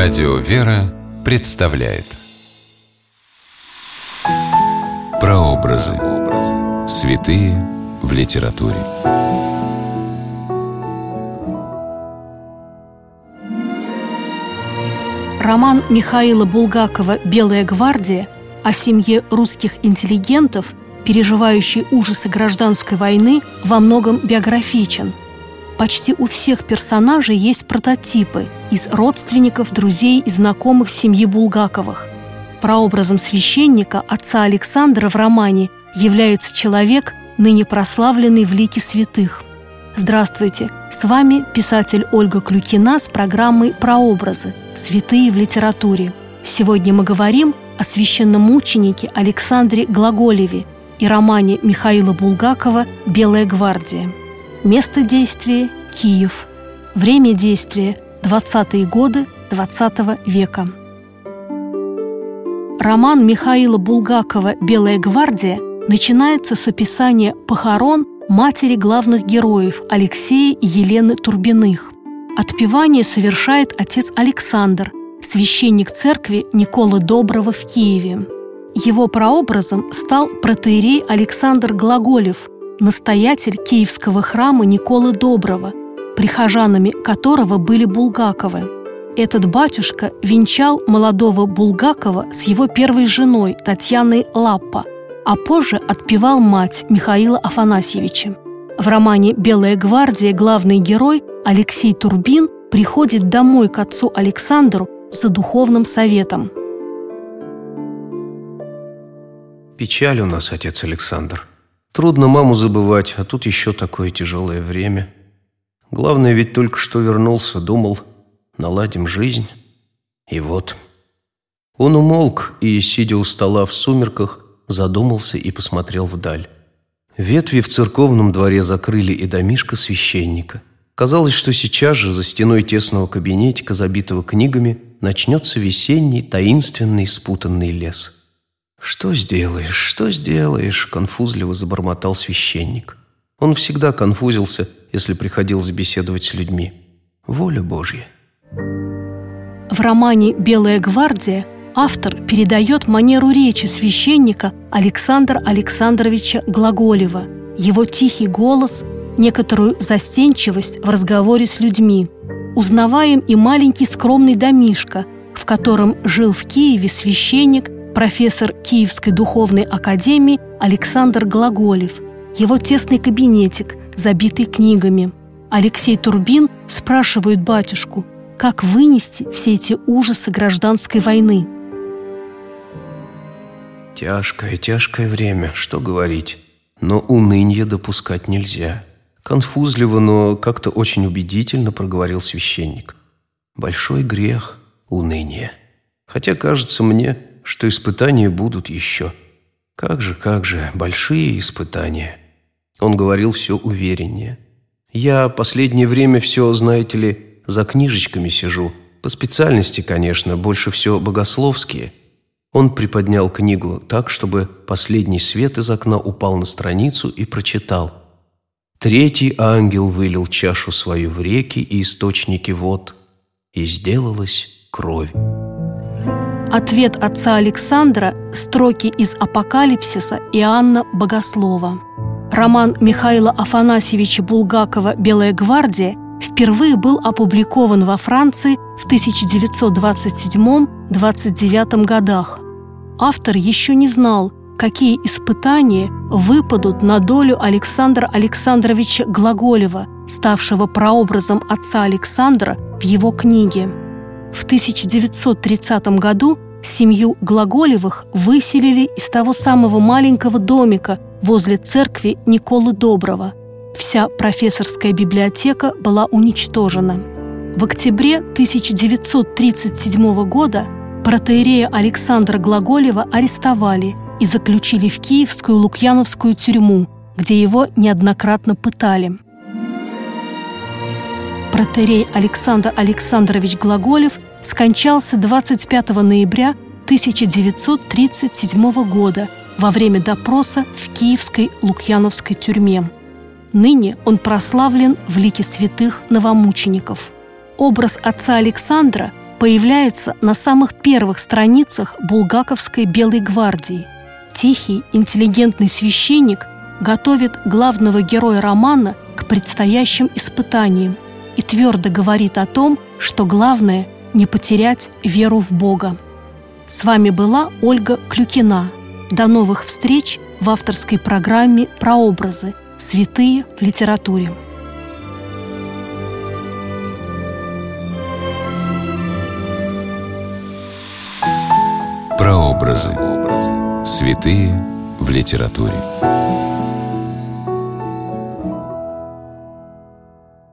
Радио «Вера» представляет Прообразы. Святые в литературе. Роман Михаила Булгакова «Белая гвардия» о семье русских интеллигентов, переживающей ужасы гражданской войны, во многом биографичен – Почти у всех персонажей есть прототипы из родственников, друзей и знакомых семьи Булгаковых. Прообразом священника отца Александра в романе является человек, ныне прославленный в лике святых. Здравствуйте! С вами писатель Ольга Клюкина с программой «Прообразы. Святые в литературе». Сегодня мы говорим о священномученике Александре Глаголеве и романе Михаила Булгакова «Белая гвардия». Место действия – Киев. Время действия – 20-е годы XX века. Роман Михаила Булгакова «Белая гвардия» начинается с описания похорон матери главных героев Алексея и Елены Турбиных. Отпевание совершает отец Александр, священник церкви Николы Доброго в Киеве. Его прообразом стал протеерей Александр Глаголев – настоятель Киевского храма Николы Доброго, прихожанами которого были Булгаковы. Этот батюшка венчал молодого Булгакова с его первой женой Татьяной Лаппа, а позже отпевал мать Михаила Афанасьевича. В романе «Белая гвардия» главный герой Алексей Турбин приходит домой к отцу Александру за духовным советом. Печаль у нас, отец Александр. Трудно маму забывать, а тут еще такое тяжелое время. Главное, ведь только что вернулся, думал, наладим жизнь. И вот. Он умолк и, сидя у стола в сумерках, задумался и посмотрел вдаль. Ветви в церковном дворе закрыли и домишко священника. Казалось, что сейчас же за стеной тесного кабинетика, забитого книгами, начнется весенний, таинственный, спутанный лес – «Что сделаешь, что сделаешь?» – конфузливо забормотал священник. Он всегда конфузился, если приходилось беседовать с людьми. Воля Божья. В романе «Белая гвардия» автор передает манеру речи священника Александра Александровича Глаголева, его тихий голос, некоторую застенчивость в разговоре с людьми. Узнаваем и маленький скромный домишко, в котором жил в Киеве священник профессор Киевской духовной академии Александр Глаголев, его тесный кабинетик, забитый книгами. Алексей Турбин спрашивает батюшку, как вынести все эти ужасы гражданской войны. Тяжкое, тяжкое время, что говорить. Но уныние допускать нельзя. Конфузливо, но как-то очень убедительно проговорил священник. Большой грех – уныние. Хотя, кажется мне, что испытания будут еще. Как же, как же, большие испытания. Он говорил все увереннее. Я последнее время все, знаете ли, за книжечками сижу. По специальности, конечно, больше все богословские. Он приподнял книгу так, чтобы последний свет из окна упал на страницу и прочитал. Третий ангел вылил чашу свою в реки и источники вод, и сделалась кровь. Ответ отца Александра – строки из «Апокалипсиса» Иоанна Богослова. Роман Михаила Афанасьевича Булгакова «Белая гвардия» впервые был опубликован во Франции в 1927-29 годах. Автор еще не знал, какие испытания выпадут на долю Александра Александровича Глаголева, ставшего прообразом отца Александра в его книге. В 1930 году семью Глаголевых выселили из того самого маленького домика возле церкви Николы Доброго. Вся профессорская библиотека была уничтожена. В октябре 1937 года протеерея Александра Глаголева арестовали и заключили в Киевскую Лукьяновскую тюрьму, где его неоднократно пытали – Протерей Александр Александрович Глаголев скончался 25 ноября 1937 года во время допроса в Киевской Лукьяновской тюрьме. Ныне он прославлен в лике святых новомучеников. Образ отца Александра появляется на самых первых страницах булгаковской «Белой гвардии». Тихий, интеллигентный священник готовит главного героя романа к предстоящим испытаниям и твердо говорит о том, что главное – не потерять веру в Бога. С вами была Ольга Клюкина. До новых встреч в авторской программе «Прообразы. Святые в литературе». Прообразы. Святые в литературе.